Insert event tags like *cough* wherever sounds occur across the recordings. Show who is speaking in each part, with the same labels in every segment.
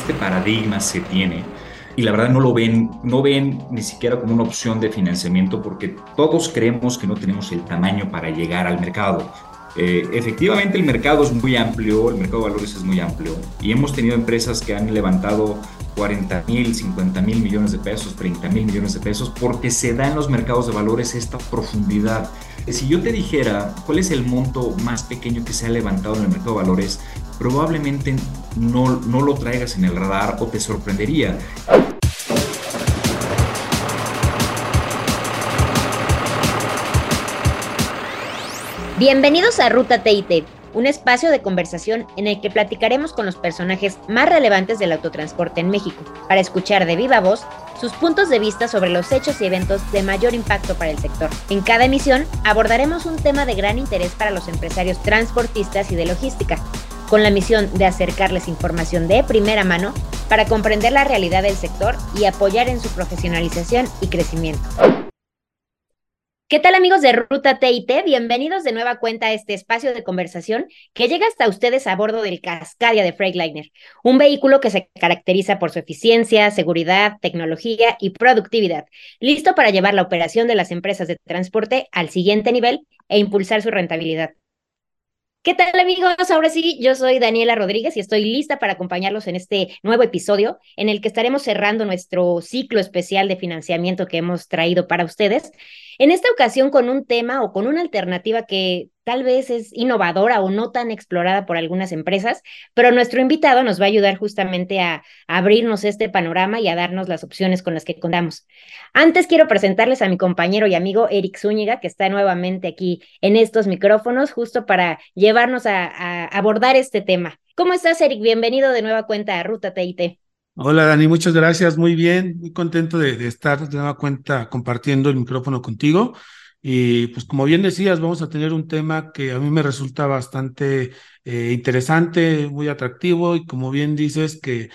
Speaker 1: este paradigma se tiene y la verdad no lo ven, no ven ni siquiera como una opción de financiamiento porque todos creemos que no tenemos el tamaño para llegar al mercado. Eh, efectivamente el mercado es muy amplio, el mercado de valores es muy amplio y hemos tenido empresas que han levantado 40 mil, 50 mil millones de pesos, 30 mil millones de pesos porque se da en los mercados de valores esta profundidad. Si yo te dijera cuál es el monto más pequeño que se ha levantado en el mercado de valores, probablemente no, no lo traigas en el radar o te sorprendería.
Speaker 2: Bienvenidos a Ruta TIT, un espacio de conversación en el que platicaremos con los personajes más relevantes del autotransporte en México, para escuchar de viva voz sus puntos de vista sobre los hechos y eventos de mayor impacto para el sector. En cada emisión abordaremos un tema de gran interés para los empresarios transportistas y de logística, con la misión de acercarles información de primera mano para comprender la realidad del sector y apoyar en su profesionalización y crecimiento. ¿Qué tal amigos de Ruta TIT? Bienvenidos de nueva cuenta a este espacio de conversación que llega hasta ustedes a bordo del Cascadia de Freightliner, un vehículo que se caracteriza por su eficiencia, seguridad, tecnología y productividad, listo para llevar la operación de las empresas de transporte al siguiente nivel e impulsar su rentabilidad. ¿Qué tal amigos? Ahora sí, yo soy Daniela Rodríguez y estoy lista para acompañarlos en este nuevo episodio en el que estaremos cerrando nuestro ciclo especial de financiamiento que hemos traído para ustedes. En esta ocasión con un tema o con una alternativa que tal vez es innovadora o no tan explorada por algunas empresas, pero nuestro invitado nos va a ayudar justamente a, abrirnos este panorama y a darnos las opciones con las que contamos. Antes quiero presentarles a mi compañero y amigo Eric Zúñiga, que está nuevamente aquí en estos micrófonos, justo para llevarnos a, abordar este tema. ¿Cómo estás, Eric? Bienvenido de nueva cuenta a Ruta TIT.
Speaker 3: Hola Dani, muchas gracias, muy bien, muy contento de, de, estar de nueva cuenta compartiendo el micrófono contigo. Y pues como bien decías, vamos a tener un tema que a mí me resulta bastante eh, interesante, muy atractivo y como bien dices, que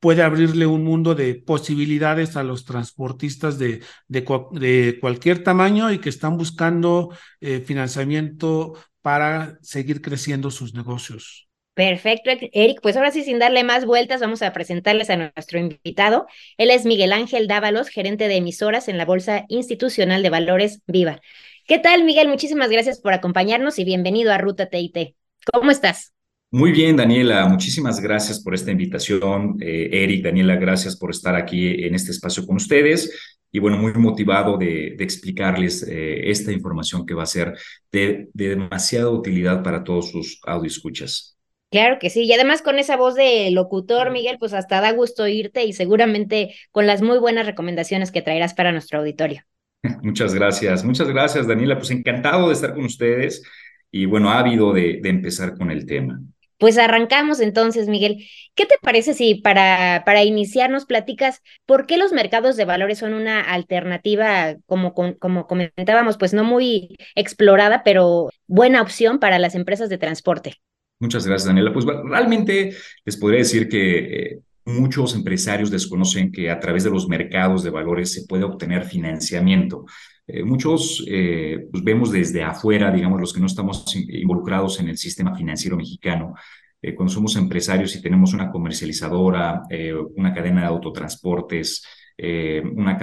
Speaker 3: puede abrirle un mundo de posibilidades a los transportistas de, de, cualquier tamaño y que están buscando eh, financiamiento para seguir creciendo sus negocios.
Speaker 2: Perfecto, Eric. Pues ahora sí, sin darle más vueltas, vamos a presentarles a nuestro invitado. Él es Miguel Ángel Dávalos, gerente de emisoras en la Bolsa Institucional de Valores Viva. ¿Qué tal, Miguel? Muchísimas gracias por acompañarnos y bienvenido a Ruta TIT. ¿Cómo estás?
Speaker 1: Muy bien, Daniela. Muchísimas gracias por esta invitación. Eh, Eric, Daniela, gracias por estar aquí en este espacio con ustedes. Y bueno, muy motivado de, explicarles eh, esta información que va a ser de, de demasiada utilidad para todos sus escuchas.
Speaker 2: Claro que sí, y además con esa voz de locutor, Miguel, pues hasta da gusto irte y seguramente con las muy buenas recomendaciones que traerás para nuestro auditorio. *laughs*
Speaker 1: Muchas gracias, muchas gracias, Daniela. Pues encantado de estar con ustedes y bueno, ávido de, de empezar con el tema.
Speaker 2: Pues arrancamos entonces, Miguel. ¿Qué te parece si para, para iniciar nos platicas por qué los mercados de valores son una alternativa, como, como comentábamos, pues no muy explorada, pero buena opción para las empresas de transporte?
Speaker 1: Muchas gracias, Daniela. Pues realmente les podría decir que eh, muchos empresarios desconocen que a través de los mercados de valores se puede obtener financiamiento. Eh, muchos eh, pues vemos desde afuera, digamos, los que no estamos involucrados en el sistema financiero mexicano, cuando somos empresarios y tenemos una comercializadora, una cadena de autotransportes, una,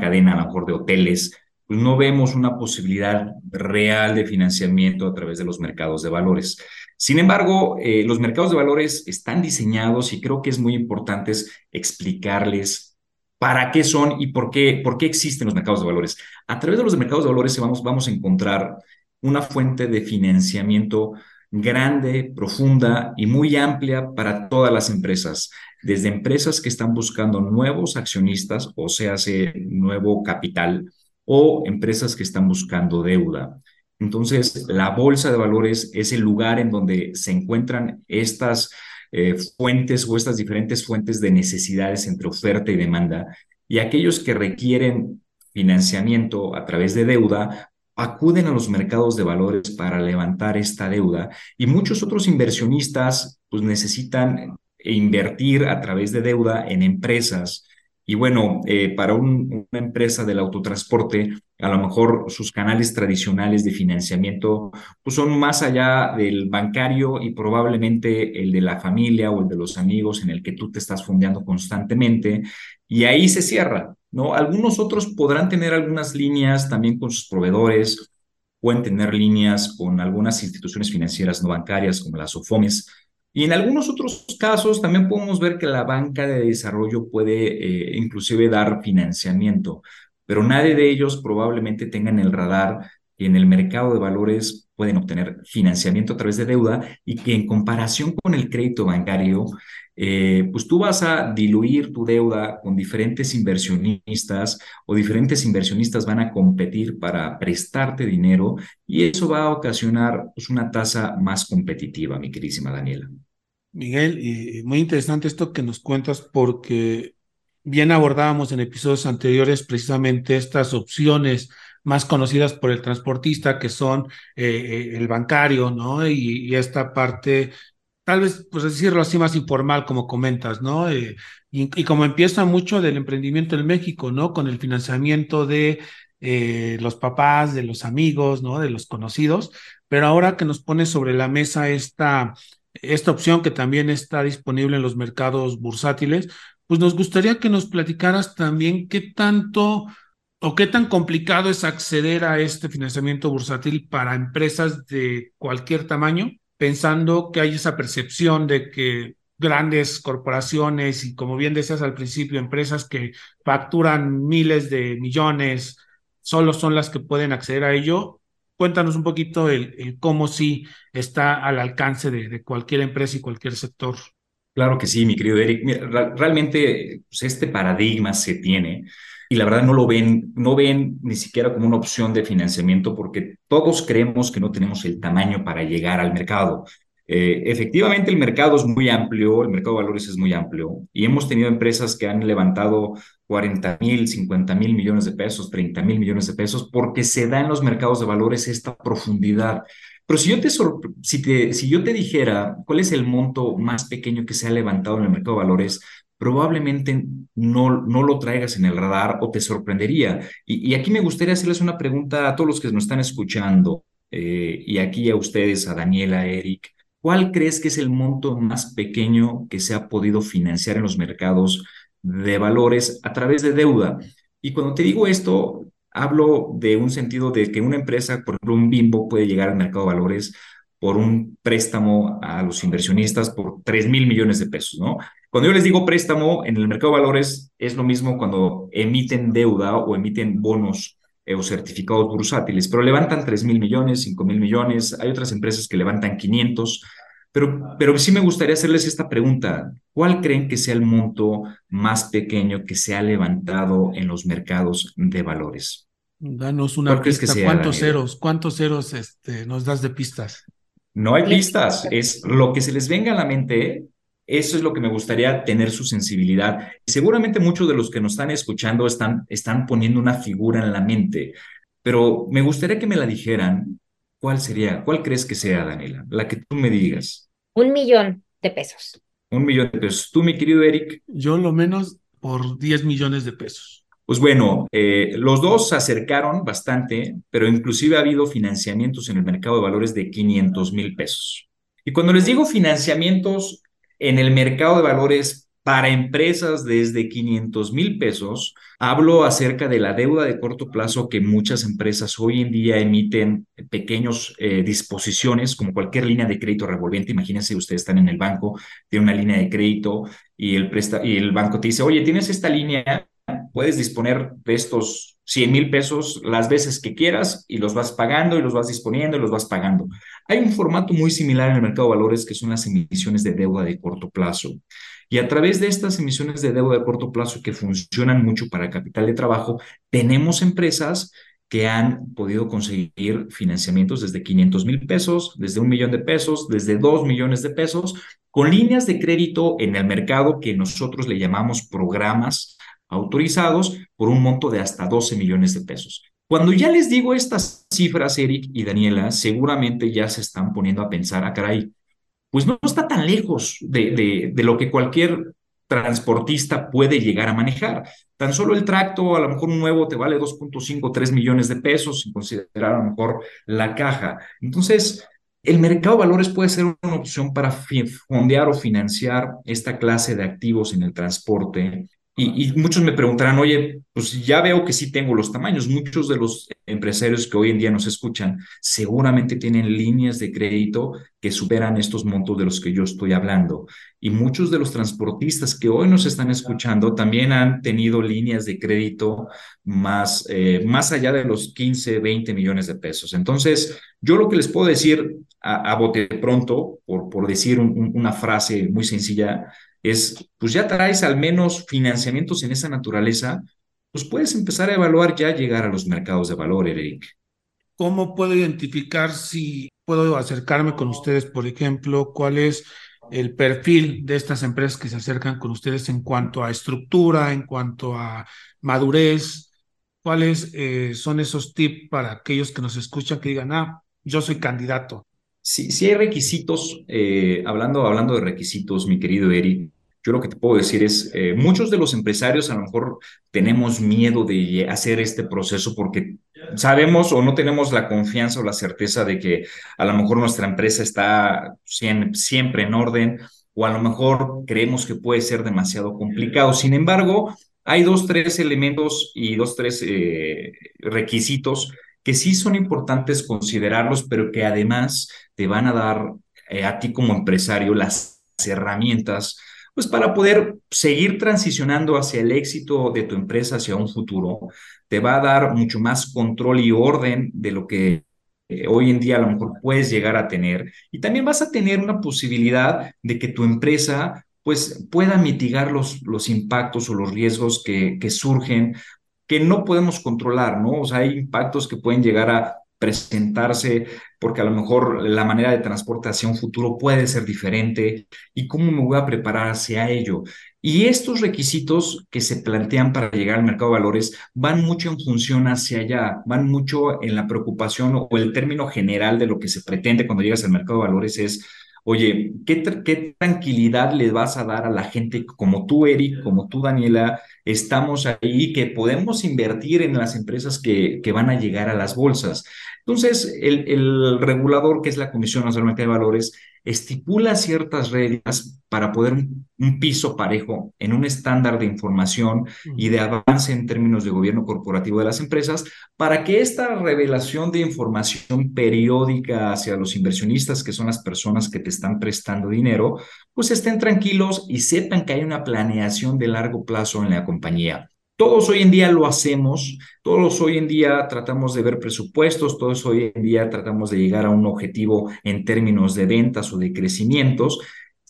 Speaker 1: cadena a lo mejor de hoteles, pues no vemos una posibilidad real de financiamiento a través de los mercados de valores. Sin embargo, eh, los mercados de valores están diseñados y creo que es muy importante explicarles para qué son y por qué, por qué existen los mercados de valores. A través de los mercados de valores vamos, vamos a encontrar una fuente de financiamiento grande, profunda y muy amplia para todas las empresas, desde empresas que están buscando nuevos accionistas, o sea, nuevo capital, o empresas que están buscando deuda. Entonces, la bolsa de valores es el lugar en donde se encuentran estas eh, fuentes o estas diferentes fuentes de necesidades entre oferta y demanda. Y aquellos que requieren financiamiento a través de deuda acuden a los mercados de valores para levantar esta deuda. Y muchos otros inversionistas pues necesitan invertir a través de deuda en empresas Y bueno, eh, para una empresa del autotransporte, a lo mejor sus canales tradicionales de financiamiento pues son más allá del bancario y probablemente el de la familia o el de los amigos en el que tú te estás fondeando constantemente y ahí se cierra, ¿no? Algunos otros podrán tener algunas líneas también con sus proveedores, pueden tener líneas con algunas instituciones financieras no bancarias como las OFOMES, y en algunos otros casos también podemos ver que la banca de desarrollo puede eh, inclusive dar financiamiento, pero nadie de ellos probablemente tenga en el radar que en el mercado de valores pueden obtener financiamiento a través de deuda y que en comparación con el crédito bancario, eh, pues tú vas a diluir tu deuda con diferentes inversionistas o diferentes inversionistas van a competir para prestarte dinero y eso va a ocasionar pues, una tasa más competitiva, mi queridísima Daniela.
Speaker 3: Miguel, y muy interesante esto que nos cuentas porque bien abordábamos en episodios anteriores precisamente estas opciones más conocidas por el transportista, que son eh, eh, el bancario, ¿no? Y, esta parte, tal vez, pues decirlo así, más informal, como comentas, ¿no? Eh, y, como empieza mucho del emprendimiento en México, ¿no? Con el financiamiento de los papás, de los amigos, ¿no? De los conocidos, pero ahora que nos pone sobre la mesa esta, esta opción que también está disponible en los mercados bursátiles, pues nos gustaría que nos platicaras también qué tanto o qué tan complicado es acceder a este financiamiento bursátil para empresas de cualquier tamaño, pensando que hay esa percepción de que grandes corporaciones y como bien decías al principio, empresas que facturan miles de millones, solo son las que pueden acceder a ello. Cuéntanos un poquito el, cómo sí está al alcance de cualquier empresa y cualquier sector.
Speaker 1: Claro que sí, mi querido Eric. realmente pues, este paradigma se tiene y la verdad no lo ven, no ven ni siquiera como una opción de financiamiento porque todos creemos que no tenemos el tamaño para llegar al mercado. Eh, efectivamente, el mercado es muy amplio, el mercado de valores es muy amplio y hemos tenido empresas que han levantado 40 mil, 50 mil millones de pesos, 30 mil millones de pesos porque se da en los mercados de valores esta profundidad. Pero si yo te, si te, si yo te dijera cuál es el monto más pequeño que se ha levantado en el mercado de valores, probablemente no, no lo traigas en el radar o te sorprendería. Y, aquí me gustaría hacerles una pregunta a todos los que nos están escuchando, eh, y aquí a ustedes, a Daniela, a Eric. ¿Cuál crees que es el monto más pequeño que se ha podido financiar en los mercados de valores a través de deuda? Y cuando te digo esto, Hablo de un sentido de que una empresa, por ejemplo, un Bimbo puede llegar al mercado de valores por un préstamo a los inversionistas por 3 mil millones de pesos, ¿no? Cuando yo les digo préstamo en el mercado de valores, es lo mismo cuando emiten deuda o emiten bonos eh, o certificados bursátiles, pero levantan 3 mil millones, 5 mil millones, hay otras empresas que levantan 500, pero, pero sí me gustaría hacerles esta pregunta. ¿Cuál creen que sea el monto más pequeño que se ha levantado en los mercados de valores?
Speaker 3: Danos una pista. ¿Cuántos ceros? ¿Cuántos ceros este, nos das de pistas?
Speaker 1: No hay pistas. Es lo que se les venga a la mente. Eso es lo que me gustaría tener su sensibilidad. Seguramente muchos de los que nos están escuchando están, están poniendo una figura en la mente, pero me gustaría que me la dijeran ¿Cuál sería? ¿Cuál crees que sea, Daniela? La que tú me digas.
Speaker 2: Un millón de pesos.
Speaker 1: Un millón de pesos. ¿Tú, mi querido Eric?
Speaker 3: Yo lo menos por 10 millones de pesos.
Speaker 1: Pues bueno, eh, los dos se acercaron bastante, pero inclusive ha habido financiamientos en el mercado de valores de 500 mil pesos. Y cuando les digo financiamientos en el mercado de valores para empresas desde 500 mil pesos, hablo acerca de la deuda de corto plazo que muchas empresas hoy en día emiten pequeños eh, disposiciones, como cualquier línea de crédito revolvente. Imagínense, ustedes están en el banco, tienen una línea de crédito y el, presta y el banco te dice, oye, tienes esta línea, puedes disponer de estos 100 mil pesos las veces que quieras y los vas pagando y los vas disponiendo y los vas pagando. Hay un formato muy similar en el mercado de valores que son las emisiones de deuda de corto plazo. Y a través de estas emisiones de deuda de corto plazo que funcionan mucho para capital de trabajo, tenemos empresas que han podido conseguir financiamientos desde 500 mil pesos, desde un millón de pesos, desde dos millones de pesos, con líneas de crédito en el mercado que nosotros le llamamos programas autorizados por un monto de hasta 12 millones de pesos. Cuando ya les digo estas cifras, Eric y Daniela, seguramente ya se están poniendo a pensar, ah, caray, pues no está tan lejos de, de, lo que cualquier transportista puede llegar a manejar. Tan solo el tracto, a lo mejor un nuevo te vale 2.5, 3 millones de pesos, sin considerar a lo mejor la caja. Entonces, el mercado de valores puede ser una opción para fondear o financiar esta clase de activos en el transporte y, muchos me preguntarán, oye, pues ya veo que sí tengo los tamaños. Muchos de los empresarios que hoy en día nos escuchan seguramente tienen líneas de crédito que superan estos montos de los que yo estoy hablando. Y muchos de los transportistas que hoy nos están escuchando también han tenido líneas de crédito más, eh, más allá de los 15, 20 millones de pesos. Entonces, yo lo que les puedo decir a, bote pronto, por, por decir una frase muy sencilla, es, pues ya traes al menos financiamientos en esa naturaleza, pues puedes empezar a evaluar ya llegar a los mercados de valor, Eric.
Speaker 3: ¿Cómo puedo identificar si puedo acercarme con ustedes, por ejemplo? ¿Cuál es el perfil de estas empresas que se acercan con ustedes en cuanto a estructura, en cuanto a madurez? ¿Cuáles eh, son esos tips para aquellos que nos escuchan que digan, ah, yo soy candidato?
Speaker 1: Si, si hay requisitos, eh, hablando, hablando de requisitos, mi querido Eric, yo lo que te puedo decir es, eh, muchos de los empresarios a lo mejor tenemos miedo de hacer este proceso porque sabemos o no tenemos la confianza o la certeza de que a lo mejor nuestra empresa está siempre en orden o a lo mejor creemos que puede ser demasiado complicado. Sin embargo, hay dos, tres elementos y dos, tres eh, requisitos que sí son importantes considerarlos, pero que además te van a dar eh, a ti como empresario las herramientas pues para poder seguir transicionando hacia el éxito de tu empresa, hacia un futuro, te va a dar mucho más control y orden de lo que eh, hoy en día a lo mejor puedes llegar a tener. Y también vas a tener una posibilidad de que tu empresa pues pueda mitigar los, los impactos o los riesgos que, que surgen que no podemos controlar, ¿no? O sea, hay impactos que pueden llegar a presentarse, porque a lo mejor la manera de transporte hacia un futuro puede ser diferente y cómo me voy a preparar hacia ello. Y estos requisitos que se plantean para llegar al mercado de valores van mucho en función hacia allá, van mucho en la preocupación o el término general de lo que se pretende cuando llegas al mercado de valores es Oye, ¿qué, ¿qué, tranquilidad le vas a dar a la gente como tú, Eric, como tú, Daniela? Estamos ahí, que podemos invertir en las empresas que, que van a llegar a las bolsas. Entonces, el, el regulador, que es la Comisión Nacional de Valores, estipula ciertas reglas para poder un, piso parejo en un estándar de información y de avance en términos de gobierno corporativo de las empresas, para que esta revelación de información periódica hacia los inversionistas, que son las personas que te están prestando dinero, pues estén tranquilos y sepan que hay una planeación de largo plazo en la compañía. Todos hoy en día lo hacemos, todos hoy en día tratamos de ver presupuestos, todos hoy en día tratamos de llegar a un objetivo en términos de ventas o de crecimientos.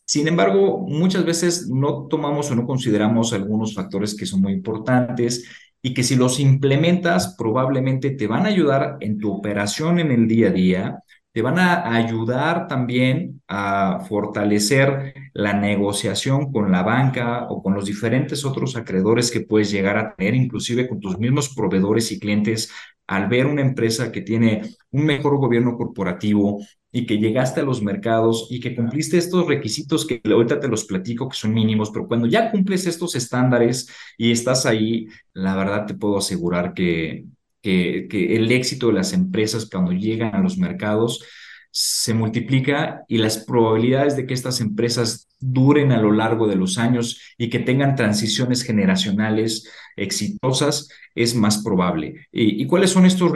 Speaker 1: Sin embargo, muchas veces no tomamos o no consideramos algunos factores que son muy importantes y que si los implementas probablemente te van a ayudar en tu operación en el día a día, te van a ayudar también a fortalecer la negociación con la banca o con los diferentes otros acreedores que puedes llegar a tener, inclusive con tus mismos proveedores y clientes, al ver una empresa que tiene un mejor gobierno corporativo y que llegaste a los mercados y que cumpliste estos requisitos que ahorita te los platico que son mínimos, pero cuando ya cumples estos estándares y estás ahí, la verdad te puedo asegurar que que, el éxito de las empresas cuando llegan a los mercados se multiplica y las probabilidades de que estas empresas duren a lo largo de los años y que tengan transiciones generacionales exitosas es más probable. ¿Y, cuáles son estos,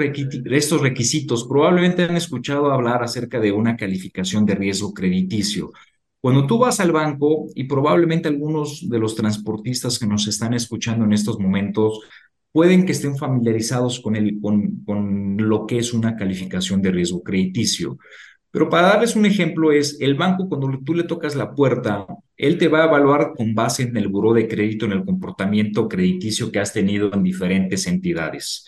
Speaker 1: estos requisitos? Probablemente han escuchado hablar acerca de una calificación de riesgo crediticio. Cuando tú vas al banco y probablemente algunos de los transportistas que nos están escuchando en estos momentos pueden que estén familiarizados con, el, con, con lo que es una calificación de riesgo crediticio. Pero para darles un ejemplo es, el banco cuando tú le tocas la puerta, él te va a evaluar con base en el buró de crédito, en el comportamiento crediticio que has tenido en diferentes entidades.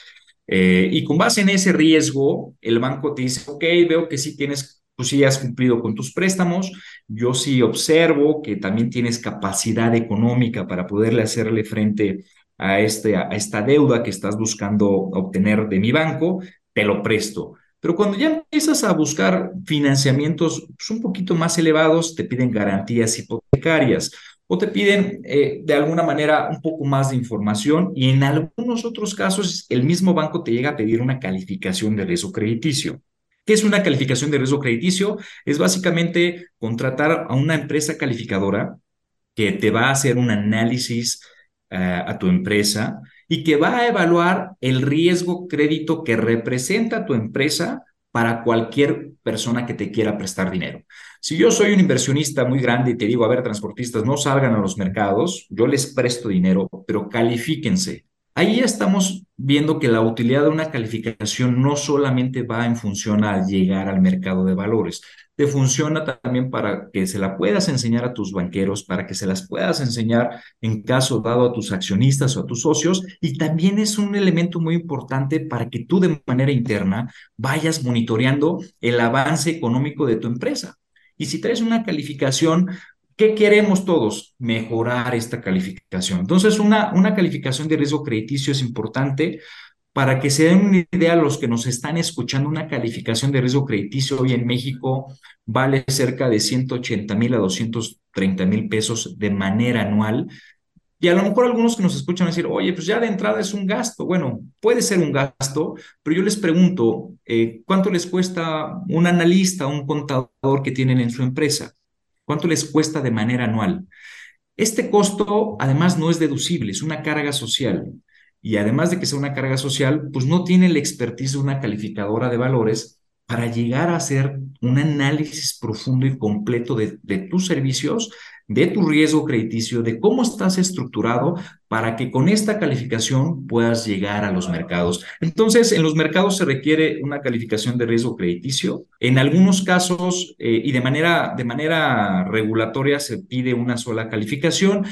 Speaker 1: Eh, y con base en ese riesgo, el banco te dice, ok, veo que sí tienes, pues sí has cumplido con tus préstamos, yo sí observo que también tienes capacidad económica para poderle hacerle frente a, este, a esta deuda que estás buscando obtener de mi banco, te lo presto. Pero cuando ya empiezas a buscar financiamientos pues, un poquito más elevados, te piden garantías hipotecarias. o te piden eh, de alguna manera un poco más de información y en algunos otros casos el mismo banco te llega a pedir una calificación de riesgo crediticio. ¿Qué es una calificación de riesgo crediticio? Es básicamente contratar a una empresa calificadora que te va a hacer un análisis a tu empresa y que va a evaluar el riesgo crédito que representa tu empresa para cualquier persona que te quiera prestar dinero. Si yo soy un inversionista muy grande y te digo, a ver, transportistas, no salgan a los mercados, yo les presto dinero, pero califíquense. Ahí estamos viendo que la utilidad de una calificación no solamente va en función al llegar al mercado de valores, te funciona también para que se la puedas enseñar a tus banqueros, para que se las puedas enseñar en caso dado a tus accionistas o a tus socios, y también es un elemento muy importante para que tú de manera interna vayas monitoreando el avance económico de tu empresa. Y si traes una calificación, ¿qué queremos todos? Mejorar esta calificación. Entonces, una, una calificación de riesgo crediticio es importante para que se den una idea los que nos están escuchando, una calificación de riesgo crediticio hoy en México vale cerca de 180 mil a 230 mil pesos de manera anual. Y a lo mejor algunos que nos escuchan decir, oye, pues ya de entrada es un gasto. Bueno, puede ser un gasto, pero yo les pregunto, eh, ¿cuánto les cuesta un analista, un contador que tienen en su empresa? ¿Cuánto les cuesta de manera anual? Este costo, además, no es deducible, es una carga social y además de que sea una carga social, pues no tiene la expertise de una calificadora de valores para llegar a hacer un análisis profundo y completo de, tus servicios, de tu riesgo crediticio, de cómo estás estructurado para que con esta calificación puedas llegar a los mercados. Entonces, en los mercados se requiere una calificación de riesgo crediticio. En algunos casos eh, y de manera, de manera regulatoria se pide una sola calificación.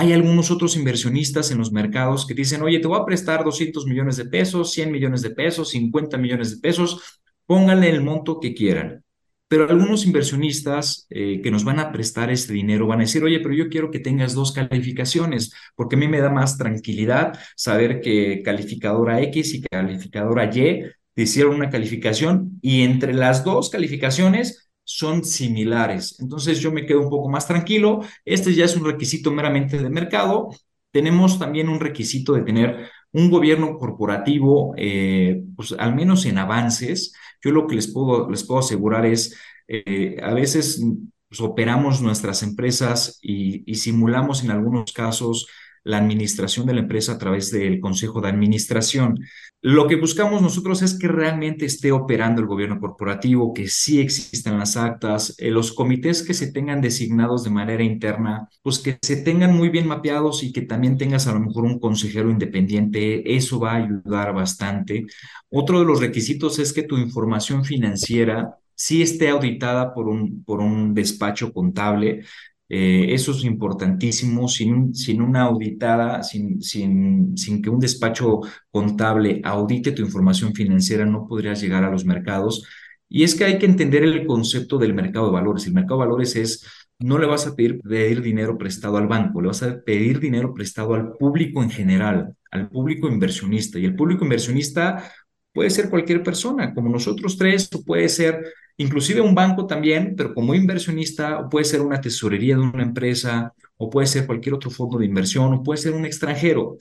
Speaker 1: Hay algunos otros inversionistas en los mercados que dicen, oye, te voy a prestar 200 millones de pesos, 100 millones de pesos, 50 millones de pesos, pónganle el monto que quieran. Pero algunos inversionistas eh, que nos van a prestar ese dinero van a decir, oye, pero yo quiero que tengas dos calificaciones, porque a mí me da más tranquilidad saber que calificadora X y calificadora Y te hicieron una calificación y entre las dos calificaciones son similares. Entonces yo me quedo un poco más tranquilo. Este ya es un requisito meramente de mercado. Tenemos también un requisito de tener un gobierno corporativo, eh, pues al menos en avances. Yo lo que les puedo, les puedo asegurar es, eh, a veces pues, operamos nuestras empresas y, y simulamos en algunos casos la administración de la empresa a través del Consejo de Administración. Lo que buscamos nosotros es que realmente esté operando el gobierno corporativo, que sí existan las actas, eh, los comités que se tengan designados de manera interna, pues que se tengan muy bien mapeados y que también tengas a lo mejor un consejero independiente, eso va a ayudar bastante. Otro de los requisitos es que tu información financiera sí esté auditada por un, por un despacho contable. Eh, eso es importantísimo, sin, sin una auditada, sin, sin, sin que un despacho contable audite tu información financiera, no podrías llegar a los mercados. Y es que hay que entender el concepto del mercado de valores. El mercado de valores es, no le vas a pedir, pedir dinero prestado al banco, le vas a pedir dinero prestado al público en general, al público inversionista. Y el público inversionista puede ser cualquier persona, como nosotros tres, o puede ser inclusive un banco también, pero como inversionista, puede ser una tesorería de una empresa, o puede ser cualquier otro fondo de inversión, o puede ser un extranjero.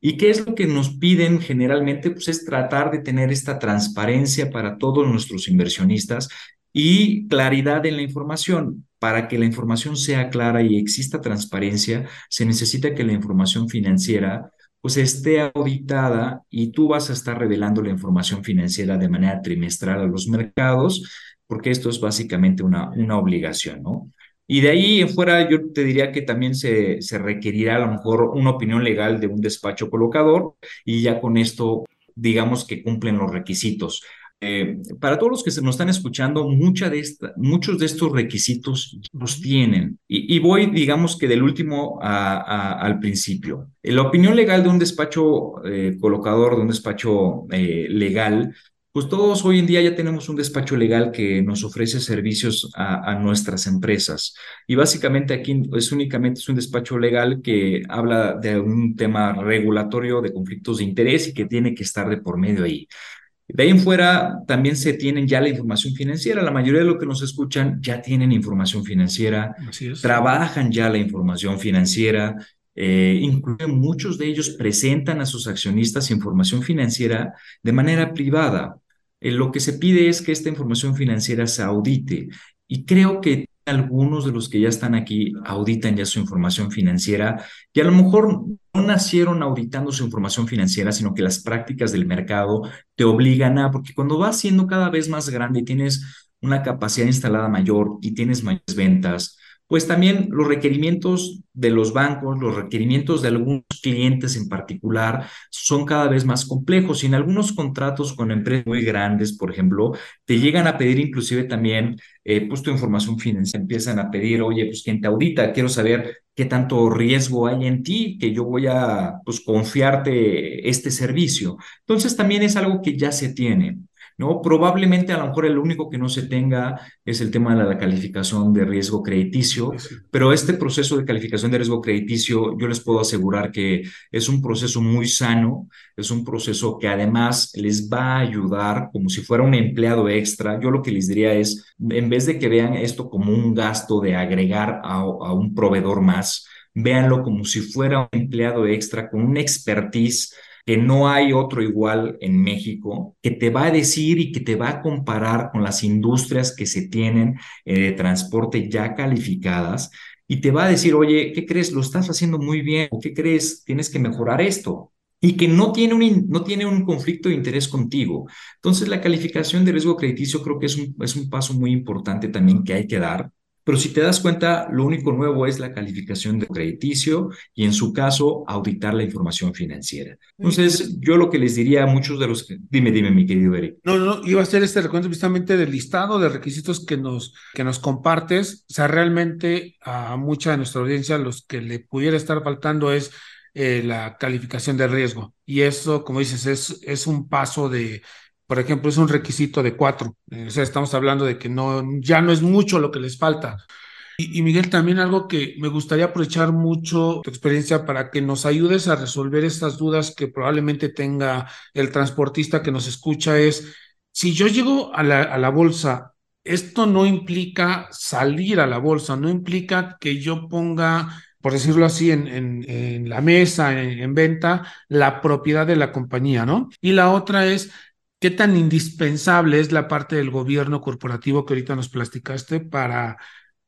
Speaker 1: ¿Y qué es lo que nos piden generalmente? Pues es tratar de tener esta transparencia para todos nuestros inversionistas y claridad en la información. Para que la información sea clara y exista transparencia, se necesita que la información financiera pues esté auditada y tú vas a estar revelando la información financiera de manera trimestral a los mercados porque esto es básicamente una, una obligación, ¿no? Y de ahí en fuera yo te diría que también se, se requerirá a lo mejor una opinión legal de un despacho colocador y ya con esto digamos que cumplen los requisitos. Eh, para todos los que se nos están escuchando, mucha de esta, muchos de estos requisitos los tienen. Y, voy, digamos que del último al principio. La opinión legal de un despacho eh, colocador, de un despacho eh, legal, pues todos hoy en día ya tenemos un despacho legal que nos ofrece servicios a, nuestras empresas. Y básicamente aquí es únicamente es un despacho legal que habla de un tema regulatorio de conflictos de interés y que tiene que estar de por medio ahí. De ahí en fuera también se tienen ya la información financiera. La mayoría de los que nos escuchan ya tienen información financiera, trabajan ya la información financiera. Eh, incluso muchos de ellos presentan a sus accionistas información financiera de manera privada. Eh, lo que se pide es que esta información financiera se audite. Y creo que algunos de los que ya están aquí auditan ya su información financiera, que a lo mejor no nacieron auditando su información financiera, sino que las prácticas del mercado te obligan a, porque cuando vas siendo cada vez más grande y tienes una capacidad instalada mayor y tienes mayores ventas, pues también los requerimientos de los bancos, los requerimientos de algunos clientes en particular son cada vez más complejos y en algunos contratos con empresas muy grandes, por ejemplo, te llegan a pedir inclusive también eh, pues tu información financiera, empiezan a pedir, oye, pues quien te audita, quiero saber qué tanto riesgo hay en ti, que yo voy a pues confiarte este servicio. Entonces también es algo que ya se tiene. ¿No? Probablemente a lo mejor el único que no se tenga es el tema de la calificación de riesgo crediticio, pero este proceso de calificación de riesgo crediticio yo les puedo asegurar que es un proceso muy sano, es un proceso que además les va a ayudar como si fuera un empleado extra. Yo lo que les diría es, en vez de que vean esto como un gasto de agregar a, a un proveedor más, véanlo como si fuera un empleado extra con una expertise que no hay otro igual en México, que te va a decir y que te va a comparar con las industrias que se tienen eh, de transporte ya calificadas y te va a decir, oye, ¿qué crees? Lo estás haciendo muy bien o qué crees? Tienes que mejorar esto y que no tiene, un, no tiene un conflicto de interés contigo. Entonces, la calificación de riesgo crediticio creo que es un, es un paso muy importante también que hay que dar pero si te das cuenta, lo único nuevo es la calificación de crediticio y en su caso, auditar la información financiera. Entonces, yo lo que les diría a muchos de los que... Dime, dime, mi querido Eric.
Speaker 3: No, no, iba a hacer este recuento precisamente del listado de requisitos que nos, que nos compartes. O sea, realmente a mucha de nuestra audiencia los que le pudiera estar faltando es eh, la calificación de riesgo. Y eso, como dices, es, es un paso de por ejemplo, es un requisito de cuatro. O sea, estamos hablando de que no, ya no es mucho lo que les falta. Y, Miguel, también algo que me gustaría aprovechar mucho tu experiencia para que nos ayudes a resolver estas dudas que probablemente tenga el transportista que nos escucha es, si yo llego a la, a la bolsa, esto no implica salir a la bolsa, no implica que yo ponga por decirlo así, en, en, en la mesa, en, en, venta, la propiedad de la compañía, ¿no? Y la otra es, ¿Qué tan indispensable es la parte del gobierno corporativo que ahorita nos platicaste para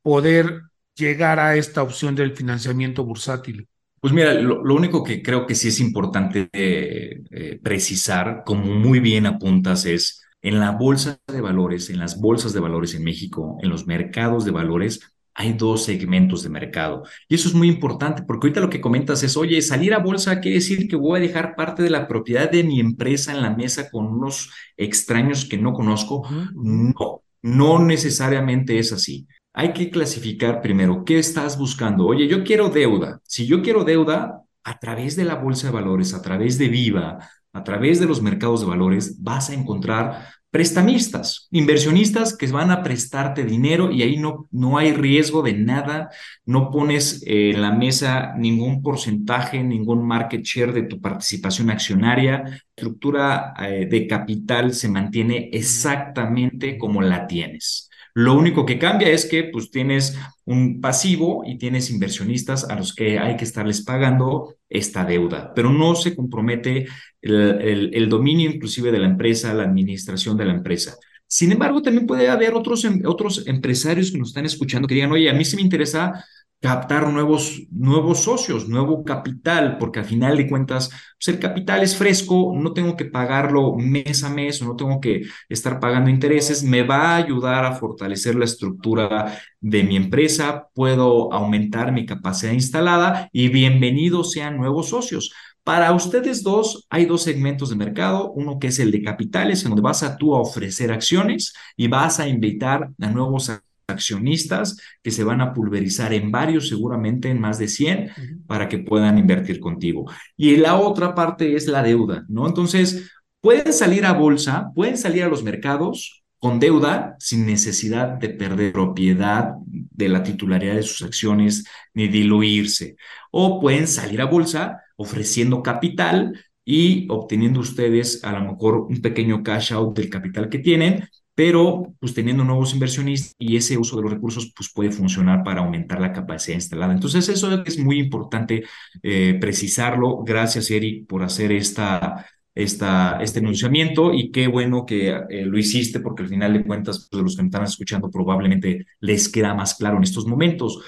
Speaker 3: poder llegar a esta opción del financiamiento bursátil?
Speaker 1: Pues mira, lo, único que creo que sí es importante eh, precisar, como muy bien apuntas, es en la bolsa de valores, en las bolsas de valores en México, en los mercados de valores, hay dos segmentos de mercado. Y eso es muy importante, porque ahorita lo que comentas es, oye, salir a bolsa quiere decir que voy a dejar parte de la propiedad de mi empresa en la mesa con unos extraños que no conozco. No, no necesariamente es así. Hay que clasificar primero qué estás buscando. Oye, yo quiero deuda. Si yo quiero deuda, a través de la bolsa de valores, a través de Viva, a través de los mercados de valores, vas a encontrar prestamistas, inversionistas que van a prestarte dinero y ahí no, no hay riesgo de nada, no pones eh, en la mesa ningún porcentaje, ningún market share de tu participación accionaria, la estructura eh, de capital se mantiene exactamente como la tienes. Lo único que cambia es que pues tienes un pasivo y tienes inversionistas a los que hay que estarles pagando esta deuda, pero no se compromete el, dominio inclusive de la empresa, la administración de la empresa. Sin embargo, también puede haber otros, em, otros empresarios que nos están escuchando que digan, oye, a mí sí me interesa captar nuevos, nuevos socios, nuevo capital, porque al final de cuentas, pues el capital es fresco, no tengo que pagarlo mes a mes o no tengo que estar pagando intereses, me va a ayudar a fortalecer la estructura de mi empresa, puedo aumentar mi capacidad instalada y bienvenidos sean nuevos socios. Para ustedes dos hay dos segmentos de mercado, uno que es el de capitales, en donde vas a tú a ofrecer acciones y vas a invitar a nuevos accionistas que se van a pulverizar en varios, seguramente en más de 100, para que puedan invertir contigo. Y la otra parte es la deuda, ¿no? Entonces, pueden salir a bolsa, pueden salir a los mercados con deuda sin necesidad de perder propiedad de la titularidad de sus acciones ni diluirse. O pueden salir a bolsa ofreciendo capital y obteniendo ustedes a lo mejor un pequeño cash out del capital que tienen, pero pues teniendo nuevos inversionistas y ese uso de los recursos pues puede funcionar para aumentar la capacidad instalada. Entonces eso es muy importante eh, precisarlo. Gracias Eric por hacer esta, esta, este enunciamiento y qué bueno que eh, lo hiciste porque al final de cuentas pues, de los que me están escuchando probablemente les queda más claro en estos momentos.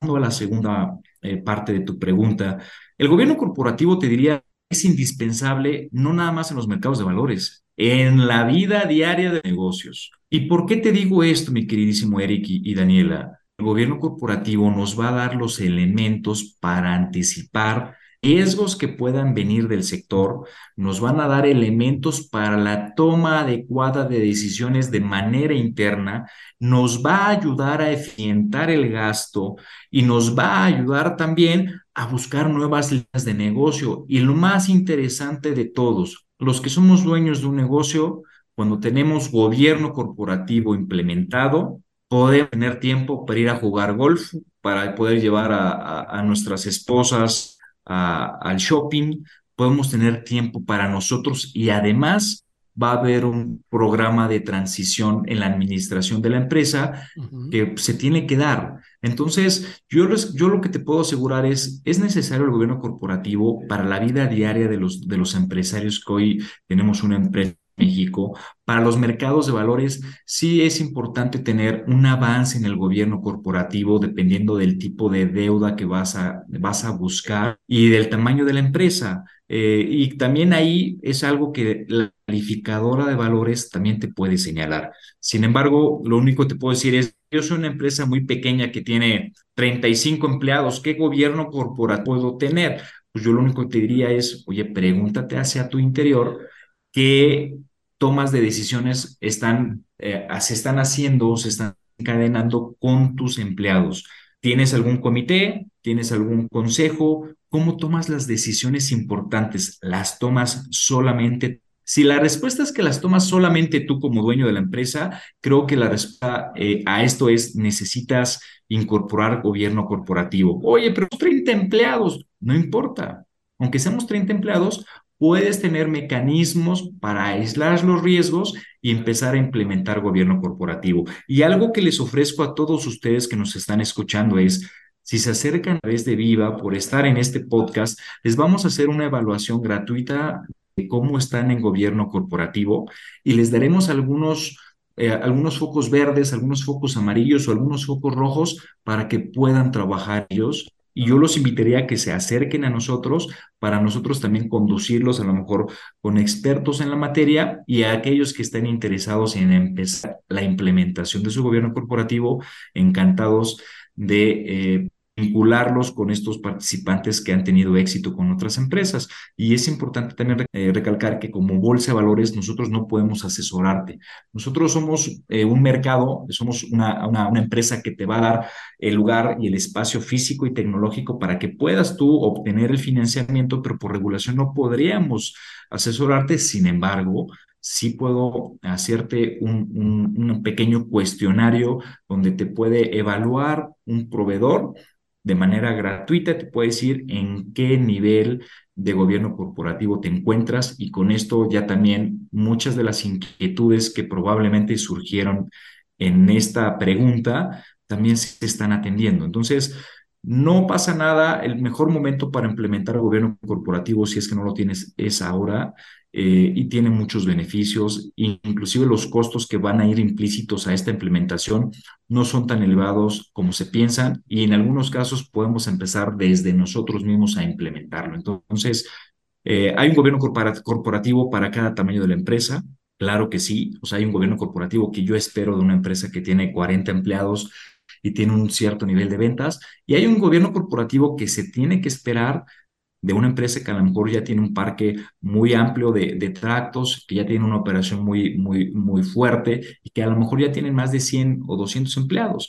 Speaker 1: A la segunda eh, parte de tu pregunta, el gobierno corporativo te diría es indispensable no nada más en los mercados de valores, en la vida diaria de negocios. ¿Y por qué te digo esto, mi queridísimo Eric y, Daniela? El gobierno corporativo nos va a dar los elementos para anticipar riesgos que puedan venir del sector, nos van a dar elementos para la toma adecuada de decisiones de manera interna, nos va a ayudar a eficientar el gasto y nos va a ayudar también a buscar nuevas líneas de negocio. Y lo más interesante de todos, los que somos dueños de un negocio, cuando tenemos gobierno corporativo implementado, podemos tener tiempo para ir a jugar golf, para poder llevar a, nuestras esposas al shopping, podemos tener tiempo para nosotros y además va a haber un programa de transición en la administración de la empresa que se tiene que dar. Entonces, yo, yo lo que te puedo asegurar es, es necesario el gobierno corporativo para la vida diaria de los, de los empresarios que hoy tenemos una empresa México. Para los mercados de valores, sí es importante tener un avance en el gobierno corporativo dependiendo del tipo de deuda que vas a, vas a buscar y del tamaño de la empresa. Eh, y también ahí es algo que la calificadora de valores también te puede señalar. Sin embargo, lo único que te puedo decir es, yo soy una empresa muy pequeña que tiene 35 empleados, ¿qué gobierno corporativo puedo tener? Pues yo lo único que te diría es, oye, pregúntate hacia tu interior qué tomas de decisiones están, eh, se están haciendo, se están encadenando con tus empleados. ¿Tienes algún comité? ¿Tienes algún consejo? ¿Cómo tomas las decisiones importantes? ¿Las tomas solamente? Si la respuesta es que las tomas solamente tú como dueño de la empresa, creo que la respuesta eh, a esto es necesitas incorporar gobierno corporativo. Oye, pero 30 empleados, no importa. Aunque seamos 30 empleados, puedes tener mecanismos para aislar los riesgos y empezar a implementar gobierno corporativo. Y algo que les ofrezco a todos ustedes que nos están escuchando es, si se acercan a través de Viva por estar en este podcast, les vamos a hacer una evaluación gratuita de cómo están en gobierno corporativo y les daremos algunos... Eh, algunos focos verdes, algunos focos amarillos o algunos focos rojos para que puedan trabajar ellos. Y yo los invitaría a que se acerquen a nosotros para nosotros también conducirlos a lo mejor con expertos en la materia y a aquellos que estén interesados en empezar la implementación de su gobierno corporativo, encantados de eh, vincularlos con estos participantes que han tenido éxito con otras empresas. Y es importante también eh, recalcar que como bolsa de valores nosotros no podemos asesorarte. Nosotros somos eh, un mercado, somos una, una, una, empresa que te va a dar el lugar y el espacio físico y tecnológico para que puedas tú obtener el financiamiento, pero por regulación no podríamos asesorarte. Sin embargo, sí puedo hacerte un, un, un, pequeño cuestionario donde te puede evaluar un proveedor de manera gratuita, te puede decir en qué nivel de gobierno corporativo te encuentras y con esto ya también muchas de las inquietudes que probablemente surgieron en esta pregunta también se están atendiendo. Entonces, no pasa nada, el mejor momento para implementar el gobierno corporativo, si es que no lo tienes, es ahora. Eh, y tiene muchos beneficios, inclusive los costos que van a ir implícitos a esta implementación no son tan elevados como se piensan y en algunos casos podemos empezar desde nosotros mismos a implementarlo. Entonces, eh, ¿hay un gobierno corporativo para cada tamaño de la empresa? Claro que sí, o sea, hay un gobierno corporativo que yo espero de una empresa que tiene 40 empleados y tiene un cierto nivel de ventas, y hay un gobierno corporativo que se tiene que esperar de una empresa que a lo mejor ya tiene un parque muy amplio de, tractos, que ya tiene una operación muy, muy, muy fuerte y que a lo mejor ya tienen más de 100 o 200 empleados.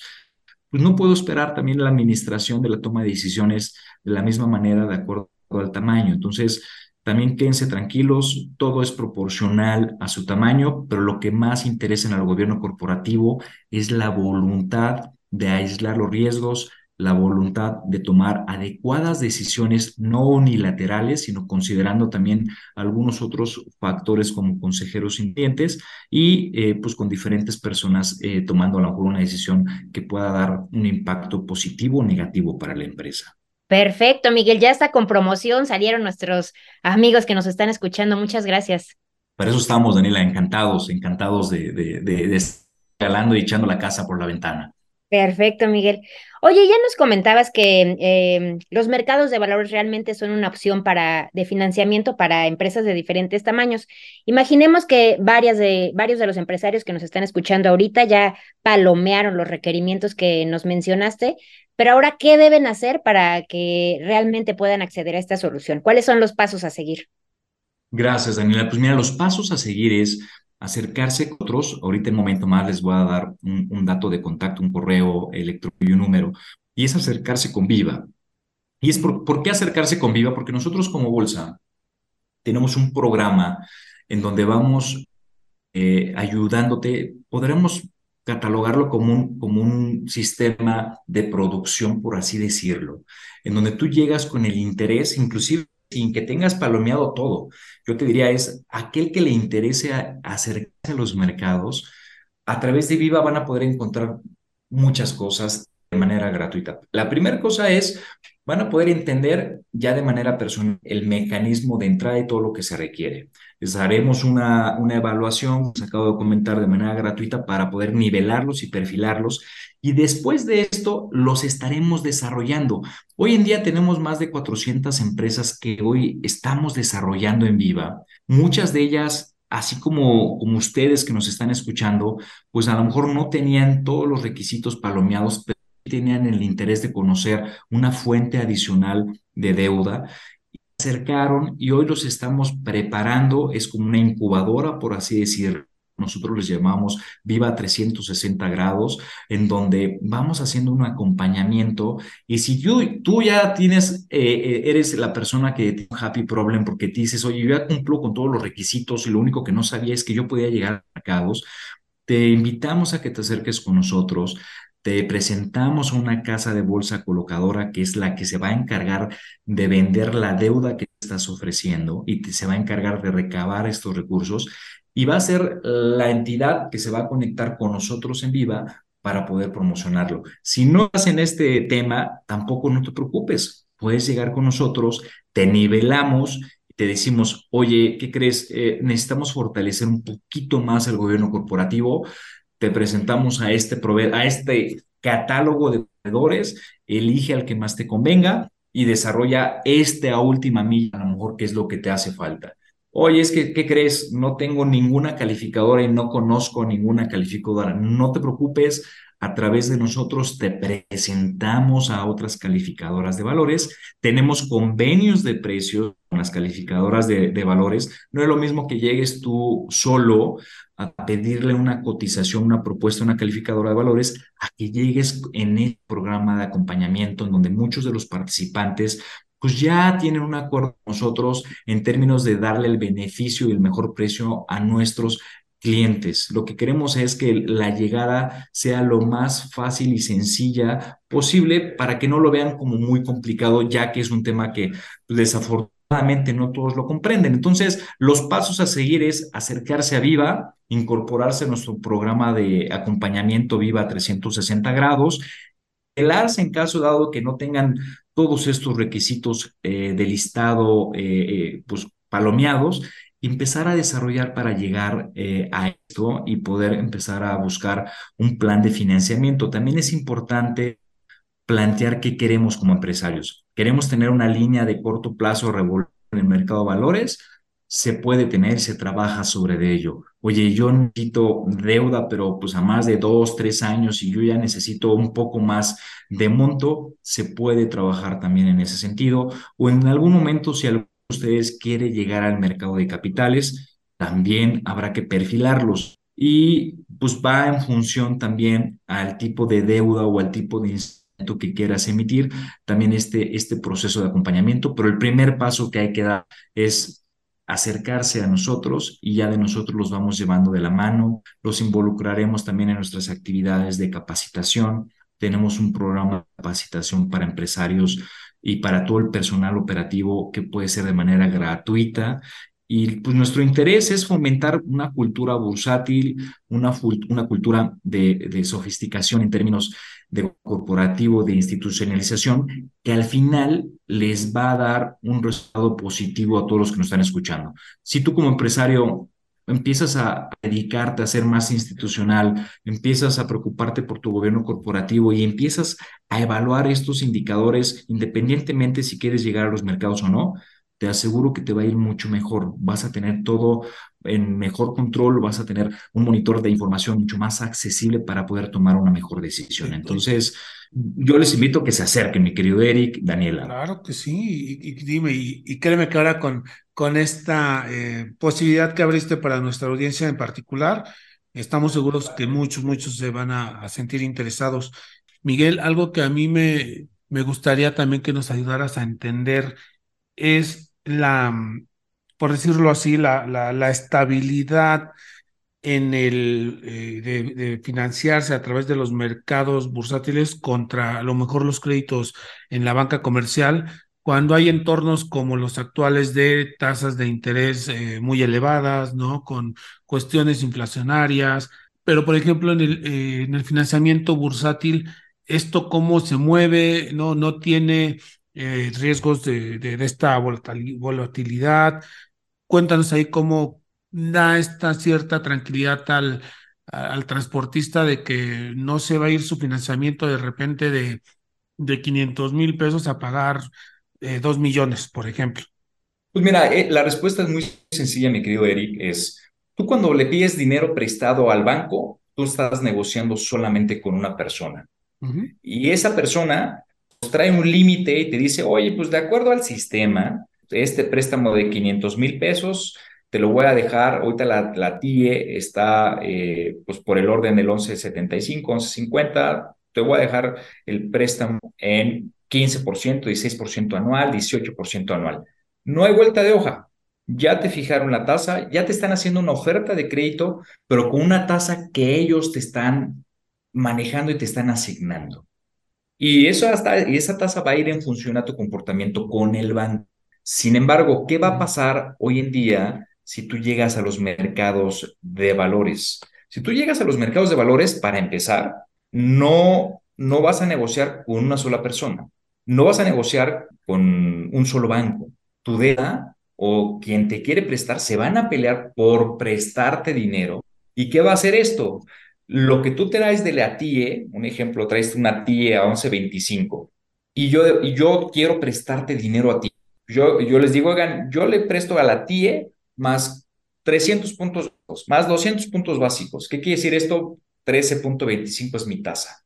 Speaker 1: Pues no puedo esperar también la administración de la toma de decisiones de la misma manera de acuerdo al tamaño. Entonces, también quédense tranquilos, todo es proporcional a su tamaño, pero lo que más interesa en el gobierno corporativo es la voluntad de aislar los riesgos, la voluntad de tomar adecuadas decisiones no unilaterales, sino considerando también algunos otros factores como consejeros independientes y eh, pues con diferentes personas eh, tomando a lo mejor una decisión que pueda dar un impacto positivo o negativo para la empresa.
Speaker 2: Perfecto, Miguel, ya está con promoción, salieron nuestros amigos que nos están escuchando. Muchas gracias.
Speaker 1: Para eso estamos, Daniela, encantados, encantados de, de, de, estar y echando la casa por la ventana.
Speaker 2: Perfecto, Miguel. Oye, ya nos comentabas que em, los mercados de valores realmente son una opción para, de financiamiento para empresas de diferentes tamaños. Imaginemos que varias de, varios de los empresarios que nos están escuchando ahorita ya palomearon los requerimientos que nos mencionaste, pero ahora, ¿qué deben hacer para que realmente puedan acceder a esta solución? ¿Cuáles son los pasos a seguir?
Speaker 1: Gracias, Daniela. Pues mira, los pasos a seguir es acercarse con otros. Ahorita en un momento más les voy a dar un, dato de contacto, un correo electrónico y un número. Y es acercarse con Viva. ¿Y es por, qué acercarse con Viva? Porque nosotros como bolsa tenemos un programa en donde vamos eh, ayudándote, podremos catalogarlo como un, como un sistema de producción, por así decirlo, en donde tú llegas con el interés, inclusive sin que tengas palomeado todo. Yo te diría es aquel que le interese acercarse a los mercados, a través de Viva van a poder encontrar muchas cosas de manera gratuita. La primera cosa es, van a poder entender ya de manera personal el mecanismo de entrada y todo lo que se requiere. Les haremos una, una evaluación, se acabo de comentar, de manera gratuita para poder nivelarlos y perfilarlos. Y después de esto, los estaremos desarrollando. Hoy en día tenemos más de 400 empresas que hoy estamos desarrollando en Viva. Muchas de ellas así como, como ustedes que nos están escuchando, pues a lo mejor no tenían todos los requisitos palomeados, pero tenían el interés de conocer una fuente adicional de deuda acercaron y hoy los estamos preparando, es como una incubadora, por así decir. Nosotros les llamamos Viva 360 grados, en donde vamos haciendo un acompañamiento. Y si tú ya tienes, eh, eh, eres la persona que tiene un happy problem porque te dices, oye, yo ya cumplo con todos los requisitos y lo único que no sabía es que yo podía llegar a mercados, te invitamos a que te acerques con nosotros te presentamos una casa de bolsa colocadora que es la que se va a encargar de vender la deuda que estás ofreciendo y se va a encargar de recabar estos recursos y va a ser la entidad que se va a conectar con nosotros en viva para poder promocionarlo. Si no estás en este tema, tampoco no te preocupes, puedes llegar con nosotros, te nivelamos te decimos, oye, ¿qué crees? Eh, necesitamos fortalecer un poquito más el gobierno corporativo te presentamos a este, a este catálogo de proveedores, elige al que más te convenga y desarrolla este a última milla, a lo mejor que es lo que te hace falta. Oye, es que, ¿qué crees? No tengo ninguna calificadora y no conozco ninguna calificadora. No te preocupes, a través de nosotros te presentamos a otras calificadoras de valores. Tenemos convenios de precios con las calificadoras de, de valores. No es lo mismo que llegues tú solo a pedirle una cotización, una propuesta, una calificadora de valores, a que llegues en el programa de acompañamiento en donde muchos de los participantes pues ya tienen un acuerdo con nosotros en términos de darle el beneficio y el mejor precio a nuestros clientes. Lo que queremos es que la llegada sea lo más fácil y sencilla posible para que no lo vean como muy complicado, ya que es un tema que desafortunadamente no todos lo comprenden. Entonces, los pasos a seguir es acercarse a Viva, incorporarse a nuestro programa de acompañamiento Viva 360 grados, en caso dado que no tengan todos estos requisitos eh, de listado eh, eh, pues palomeados, empezar a desarrollar para llegar a esto y poder empezar a buscar un plan de financiamiento. También es importante plantear qué queremos como empresarios. ¿Queremos tener una línea de corto plazo en el mercado de valores? Se puede tener, se trabaja sobre ello. Oye, yo necesito deuda, pero pues a más de dos, tres años y yo ya necesito un poco más de monto, se puede trabajar también en ese sentido. O en algún momento, si alguno de ustedes quiere llegar al mercado de capitales, también habrá que perfilarlos y pues va en función también al tipo de deuda o al tipo de que quieras emitir, también este, este proceso de acompañamiento, pero el primer paso que hay que dar es acercarse a nosotros y ya de nosotros los vamos llevando de la mano, los involucraremos también en nuestras actividades de capacitación, tenemos un programa de capacitación para empresarios y para todo el personal operativo que puede ser de manera gratuita. Y pues nuestro interés es fomentar una cultura bursátil, una, una cultura de, de, sofisticación en términos de corporativo, de institucionalización, que al final les va a dar un resultado positivo a todos los que nos están escuchando. Si tú como empresario empiezas a dedicarte a ser más institucional, empiezas a preocuparte por tu gobierno corporativo y empiezas a evaluar estos indicadores independientemente si quieres llegar a los mercados o no, te aseguro que te va a ir mucho mejor. Vas a tener todo en mejor control, vas a tener un monitor de información mucho más accesible para poder tomar una mejor decisión. Entonces, yo les invito a que se acerquen, mi querido Eric, Daniela.
Speaker 3: Claro que sí, y, dime, y, créeme que ahora con, con esta eh, posibilidad que abriste para nuestra audiencia en particular, estamos seguros que muchos, muchos se van a, a sentir interesados. Miguel, algo que a mí me, me gustaría también que nos ayudaras a entender es la, por decirlo así, la, la, estabilidad en el eh, de, financiarse a través de los mercados bursátiles contra a lo mejor los créditos en la banca comercial cuando hay entornos como los actuales de tasas de interés eh, muy elevadas, ¿no? Con cuestiones inflacionarias, pero por ejemplo en el, eh, en el financiamiento bursátil, esto cómo se mueve, no, no tiene riesgos de, de, esta volatilidad. Cuéntanos ahí cómo da esta cierta tranquilidad al, al transportista de que no se va a ir su financiamiento de repente de, de 500 mil pesos a pagar eh, 2 millones, por ejemplo.
Speaker 1: Pues mira, eh, la respuesta es muy sencilla, mi querido Eric, es, tú cuando le pides dinero prestado al banco, tú estás negociando solamente con una persona. Y esa persona trae un límite y te dice, oye, pues de acuerdo al sistema, este préstamo de 500 mil pesos, te lo voy a dejar, ahorita la, la TIE está eh, pues por el orden del 1175, 1150, te voy a dejar el préstamo en 15%, 16% anual, 18% anual. No hay vuelta de hoja. Ya te fijaron la tasa, ya te están haciendo una oferta de crédito, pero con una tasa que ellos te están manejando y te están asignando. Y, eso hasta, y esa tasa va a ir en función a tu comportamiento con el banco. Sin embargo, ¿qué va a pasar hoy en día si tú llegas a los mercados de valores? Si tú llegas a los mercados de valores, para empezar, no, no vas a negociar con una sola persona, no vas a negociar con un solo banco. Tu deuda o quien te quiere prestar se van a pelear por prestarte dinero. ¿Y qué va a hacer esto? Lo que tú traes de la TIE, un ejemplo, traes una TIE a 11.25 y yo, y yo quiero prestarte dinero a ti. Yo, yo les digo, oigan, yo le presto a la TIE más 300 puntos, más 200 puntos básicos. ¿Qué quiere decir esto? 13.25 es mi tasa.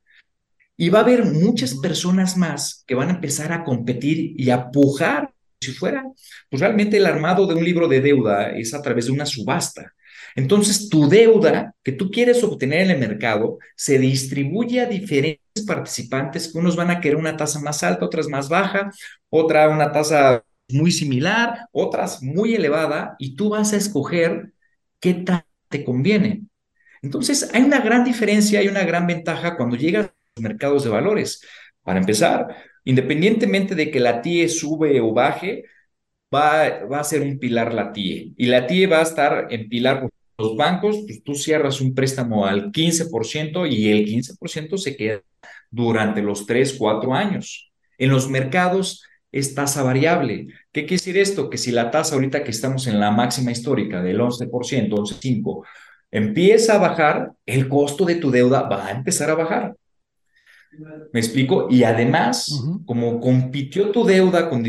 Speaker 1: Y va a haber muchas personas más que van a empezar a competir y a pujar. Si fuera, pues realmente el armado de un libro de deuda es a través de una subasta. Entonces, tu deuda que tú quieres obtener en el mercado se distribuye a diferentes participantes que unos van a querer una tasa más alta, otras más baja, otra una tasa muy similar, otras muy elevada, y tú vas a escoger qué tasa te conviene. Entonces, hay una gran diferencia, hay una gran ventaja cuando llegas a los mercados de valores. Para empezar, independientemente de que la TIE sube o baje, va, va a ser un pilar la TIE. Y la TIE va a estar en pilar los bancos, pues tú cierras un préstamo al 15% y el 15% se queda durante los 3, 4 años. En los mercados es tasa variable. ¿Qué quiere decir esto? Que si la tasa ahorita que estamos en la máxima histórica del 11%, 11.5%, empieza a bajar, el costo de tu deuda va a empezar a bajar. ¿Me explico? Y además, como compitió tu deuda con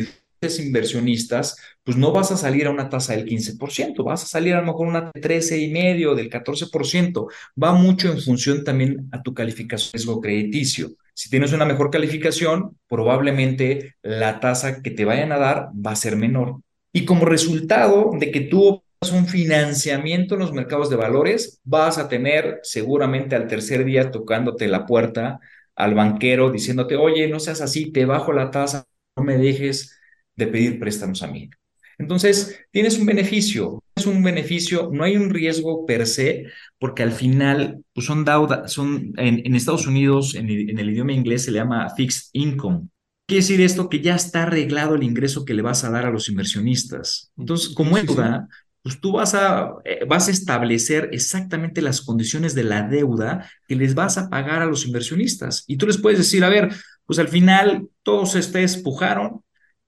Speaker 1: inversionistas, pues no vas a salir a una tasa del 15%, vas a salir a lo mejor una 13,5%, del 14%. Va mucho en función también a tu calificación de riesgo crediticio. Si tienes una mejor calificación, probablemente la tasa que te vayan a dar va a ser menor. Y como resultado de que tú un financiamiento en los mercados de valores, vas a tener seguramente al tercer día tocándote la puerta al banquero diciéndote, oye, no seas así, te bajo la tasa, no me dejes de pedir préstamos a mí. Entonces, tienes un beneficio, es un beneficio, no hay un riesgo per se, porque al final pues son deuda, son en, Estados Unidos, en el, idioma inglés se le llama fixed income. Quiere decir esto que ya está arreglado el ingreso que le vas a dar a los inversionistas. Entonces, como deuda, pues tú vas a, eh, vas a establecer exactamente las condiciones de la deuda que les vas a pagar a los inversionistas. Y tú les puedes decir, a ver, pues al final todos se espujaron,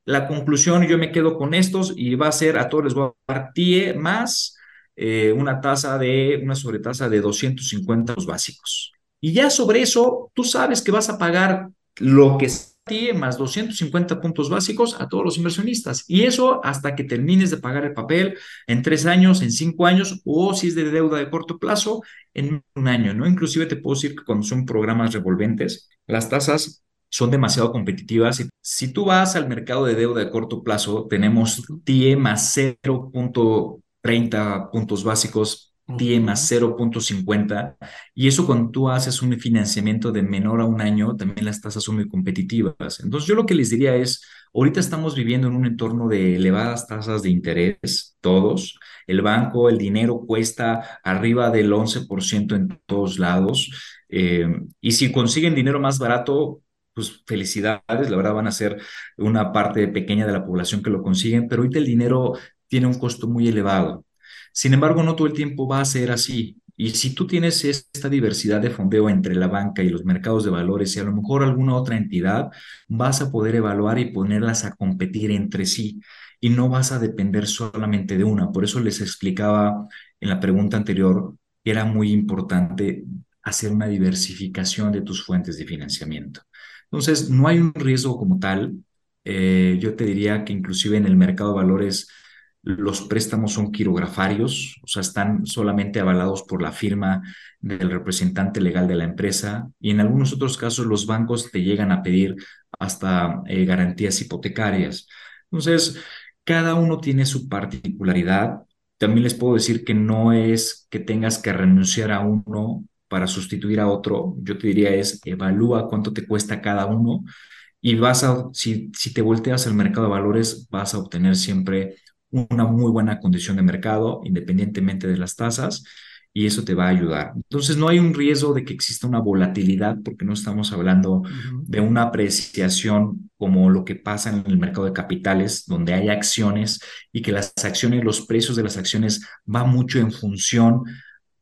Speaker 1: la conclusión, yo me quedo con estos y va a ser a todos les voy a dar TIE más eh, una tasa de, una sobretasa de 250 los básicos. Y ya sobre eso, tú sabes que vas a pagar lo que TIE más 250 puntos básicos a todos los inversionistas. Y eso hasta que termines de pagar el papel en tres años, en cinco años, o si es de deuda de corto plazo, en un año, ¿no? Inclusive te puedo decir que cuando son programas revolventes, las tasas son demasiado competitivas. Si tú vas al mercado de deuda de corto plazo, tenemos TIE más 0.30 puntos básicos, TIE más 0.50, y eso cuando tú haces un financiamiento de menor a un año, también las tasas son muy competitivas. Entonces yo lo que les diría es, ahorita estamos viviendo en un entorno de elevadas tasas de interés, todos. El banco, el dinero cuesta arriba del 11% en todos lados. Eh, y si consiguen dinero más barato, pues felicidades, la verdad van a ser una parte pequeña de la población que lo consiguen, pero ahorita el dinero tiene un costo muy elevado. Sin embargo, no todo el tiempo va a ser así. Y si tú tienes esta diversidad de fondeo entre la banca y los mercados de valores y a lo mejor alguna otra entidad, vas a poder evaluar y ponerlas a competir entre sí y no vas a depender solamente de una. Por eso les explicaba en la pregunta anterior que era muy importante hacer una diversificación de tus fuentes de financiamiento. Entonces, no hay un riesgo como tal. Eh, yo te diría que inclusive en el mercado de valores los préstamos son quirografarios, o sea, están solamente avalados por la firma del representante legal de la empresa y en algunos otros casos los bancos te llegan a pedir hasta eh, garantías hipotecarias. Entonces, cada uno tiene su particularidad. También les puedo decir que no es que tengas que renunciar a uno para sustituir a otro, yo te diría es evalúa cuánto te cuesta cada uno y vas a, si, si te volteas al mercado de valores, vas a obtener siempre una muy buena condición de mercado, independientemente de las tasas, y eso te va a ayudar. Entonces, no hay un riesgo de que exista una volatilidad, porque no estamos hablando de una apreciación como lo que pasa en el mercado de capitales, donde hay acciones y que las acciones, los precios de las acciones van mucho en función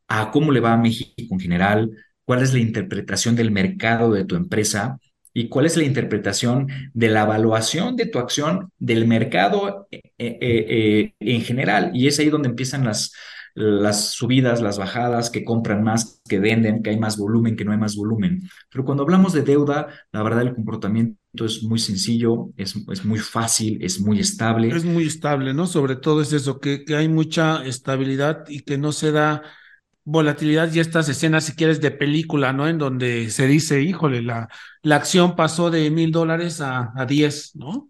Speaker 1: a cómo le va a México en general, cuál es la interpretación del mercado de tu empresa y cuál es la interpretación de la evaluación de tu acción del mercado eh, eh, eh, en general. Y es ahí donde empiezan las, las subidas, las bajadas, que compran más, que venden, que hay más volumen, que no hay más volumen. Pero cuando hablamos de deuda, la verdad el comportamiento es muy sencillo, es, es muy fácil, es muy estable.
Speaker 3: Es muy estable, ¿no? Sobre todo es eso, que, que hay mucha estabilidad y que no se da volatilidad y estas escenas, si quieres, de película, ¿no? En donde se dice, híjole, la, la acción pasó de mil dólares a, a diez, ¿no?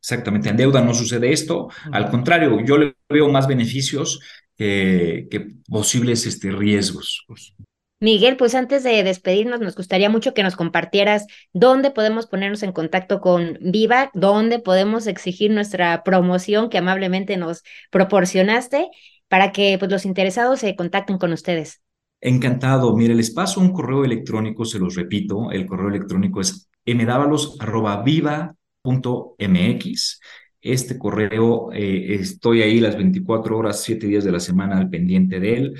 Speaker 1: Exactamente, en deuda no sucede esto. Al contrario, yo le veo más beneficios que, que posibles este, riesgos.
Speaker 2: Miguel, pues antes de despedirnos, nos gustaría mucho que nos compartieras dónde podemos ponernos en contacto con Viva, dónde podemos exigir nuestra promoción que amablemente nos proporcionaste para que pues, los interesados se contacten con ustedes.
Speaker 1: Encantado. Mire, les paso un correo electrónico, se los repito. El correo electrónico es mdavalos.viva.mx. Este correo, eh, estoy ahí las 24 horas, 7 días de la semana al pendiente de él.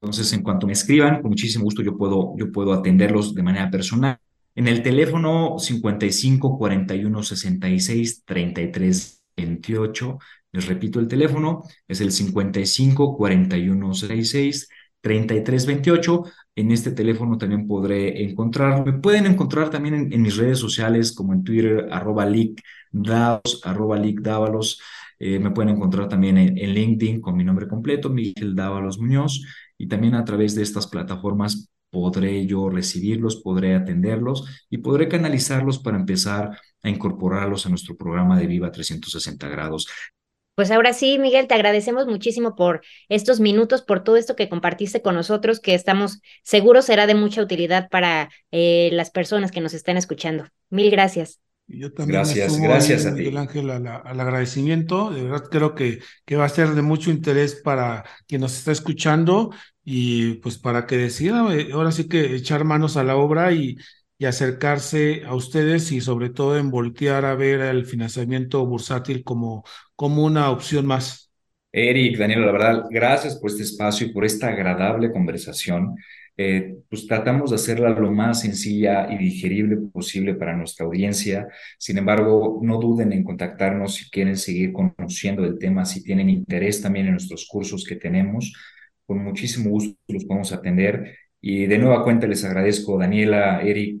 Speaker 1: Entonces, en cuanto me escriban, con muchísimo gusto yo puedo, yo puedo atenderlos de manera personal. En el teléfono 55 41 66 33 28 les repito el teléfono, es el 55 41 66 33 28. En este teléfono también podré encontrar, me pueden encontrar también en, mis redes sociales como en Twitter, arroba leakdavalos, arroba leakdavalos. Eh, me pueden encontrar también en, en, LinkedIn con mi nombre completo, Miguel Dávalos Muñoz, y también a través de estas plataformas podré yo recibirlos, podré atenderlos y podré canalizarlos para empezar a incorporarlos a nuestro programa de Viva 360 grados.
Speaker 2: Pues ahora sí, Miguel, te agradecemos muchísimo por estos minutos, por todo esto que compartiste con nosotros, que estamos seguros será de mucha utilidad para eh, las personas que nos están escuchando. Mil gracias.
Speaker 3: Yo también
Speaker 1: gracias, gracias a ti.
Speaker 3: Miguel Ángel, al, agradecimiento. De verdad creo que, que va a ser de mucho interés para quien nos está escuchando y pues para que decida eh, ahora sí que echar manos a la obra y, y acercarse a ustedes y sobre todo en voltear a ver el financiamiento bursátil como, como una opción más.
Speaker 1: Eric, Daniel, la verdad, gracias por este espacio y por esta agradable conversación. Eh, pues tratamos de hacerla lo más sencilla y digerible posible para nuestra audiencia. Sin embargo, no duden en contactarnos si quieren seguir conociendo del tema, si tienen interés también en nuestros cursos que tenemos. Con muchísimo gusto los podemos atender. Y de nueva cuenta les agradezco, Daniela, Eric,